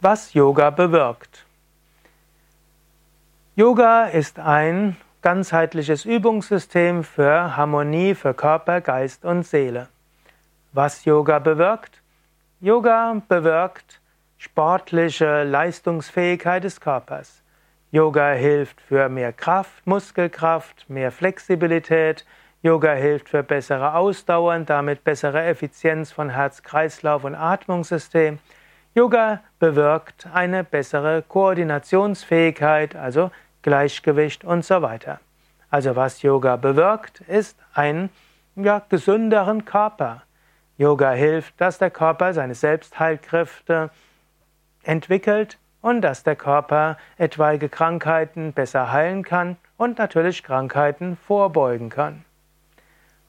was Yoga bewirkt. Yoga ist ein ganzheitliches Übungssystem für Harmonie für Körper, Geist und Seele. Was Yoga bewirkt? Yoga bewirkt sportliche Leistungsfähigkeit des Körpers. Yoga hilft für mehr Kraft, Muskelkraft, mehr Flexibilität. Yoga hilft für bessere Ausdauer und damit bessere Effizienz von Herz-Kreislauf und Atmungssystem. Yoga bewirkt eine bessere Koordinationsfähigkeit, also Gleichgewicht und so weiter. Also was Yoga bewirkt, ist einen ja, gesünderen Körper. Yoga hilft, dass der Körper seine Selbstheilkräfte entwickelt und dass der Körper etwaige Krankheiten besser heilen kann und natürlich Krankheiten vorbeugen kann.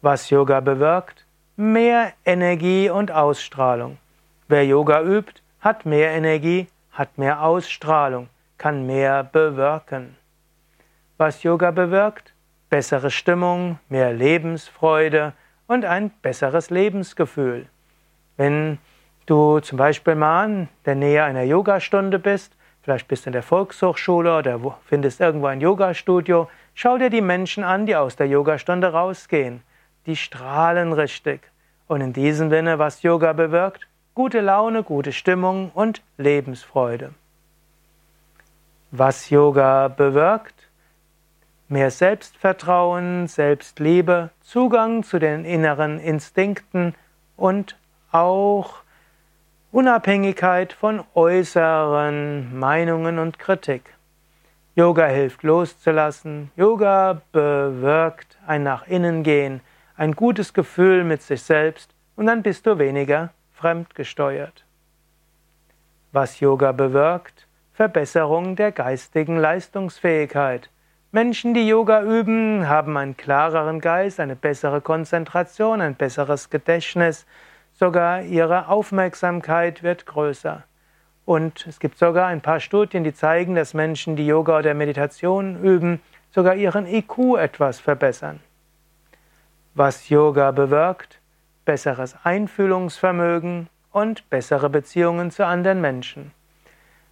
Was Yoga bewirkt? Mehr Energie und Ausstrahlung. Wer Yoga übt, hat mehr Energie, hat mehr Ausstrahlung, kann mehr bewirken. Was Yoga bewirkt? Bessere Stimmung, mehr Lebensfreude und ein besseres Lebensgefühl. Wenn du zum Beispiel mal in der Nähe einer Yogastunde bist, vielleicht bist du in der Volkshochschule oder findest irgendwo ein Yogastudio, schau dir die Menschen an, die aus der Yogastunde rausgehen. Die strahlen richtig. Und in diesem Sinne, was Yoga bewirkt? Gute Laune, gute Stimmung und Lebensfreude. Was Yoga bewirkt? Mehr Selbstvertrauen, Selbstliebe, Zugang zu den inneren Instinkten und auch Unabhängigkeit von äußeren Meinungen und Kritik. Yoga hilft loszulassen. Yoga bewirkt ein nach innen gehen, ein gutes Gefühl mit sich selbst und dann bist du weniger fremdgesteuert. Was Yoga bewirkt? Verbesserung der geistigen Leistungsfähigkeit. Menschen, die Yoga üben, haben einen klareren Geist, eine bessere Konzentration, ein besseres Gedächtnis, sogar ihre Aufmerksamkeit wird größer. Und es gibt sogar ein paar Studien, die zeigen, dass Menschen, die Yoga oder Meditation üben, sogar ihren IQ etwas verbessern. Was Yoga bewirkt? Besseres Einfühlungsvermögen und bessere Beziehungen zu anderen Menschen.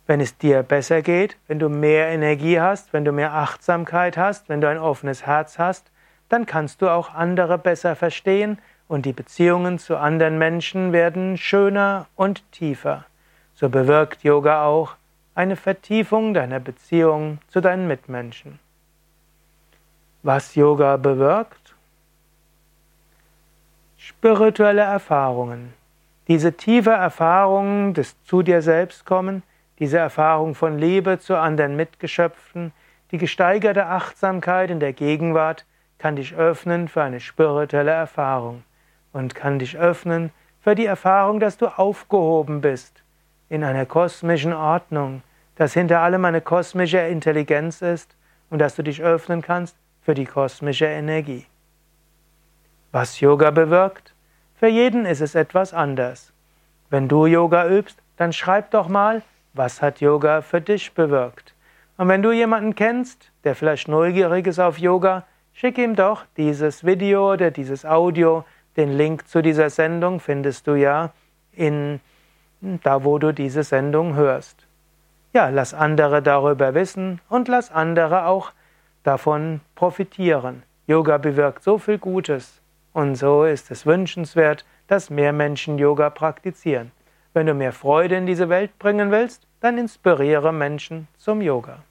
Wenn es dir besser geht, wenn du mehr Energie hast, wenn du mehr Achtsamkeit hast, wenn du ein offenes Herz hast, dann kannst du auch andere besser verstehen und die Beziehungen zu anderen Menschen werden schöner und tiefer. So bewirkt Yoga auch eine Vertiefung deiner Beziehung zu deinen Mitmenschen. Was Yoga bewirkt? Spirituelle Erfahrungen. Diese tiefe Erfahrung des zu dir selbst kommen, diese Erfahrung von Liebe zu anderen Mitgeschöpfen, die gesteigerte Achtsamkeit in der Gegenwart kann dich öffnen für eine spirituelle Erfahrung und kann dich öffnen für die Erfahrung, dass du aufgehoben bist in einer kosmischen Ordnung, dass hinter allem eine kosmische Intelligenz ist und dass du dich öffnen kannst für die kosmische Energie. Was Yoga bewirkt? Für jeden ist es etwas anders. Wenn du Yoga übst, dann schreib doch mal, was hat Yoga für dich bewirkt? Und wenn du jemanden kennst, der vielleicht neugierig ist auf Yoga, schick ihm doch dieses Video oder dieses Audio. Den Link zu dieser Sendung findest du ja in da, wo du diese Sendung hörst. Ja, lass andere darüber wissen und lass andere auch davon profitieren. Yoga bewirkt so viel Gutes. Und so ist es wünschenswert, dass mehr Menschen Yoga praktizieren. Wenn du mehr Freude in diese Welt bringen willst, dann inspiriere Menschen zum Yoga.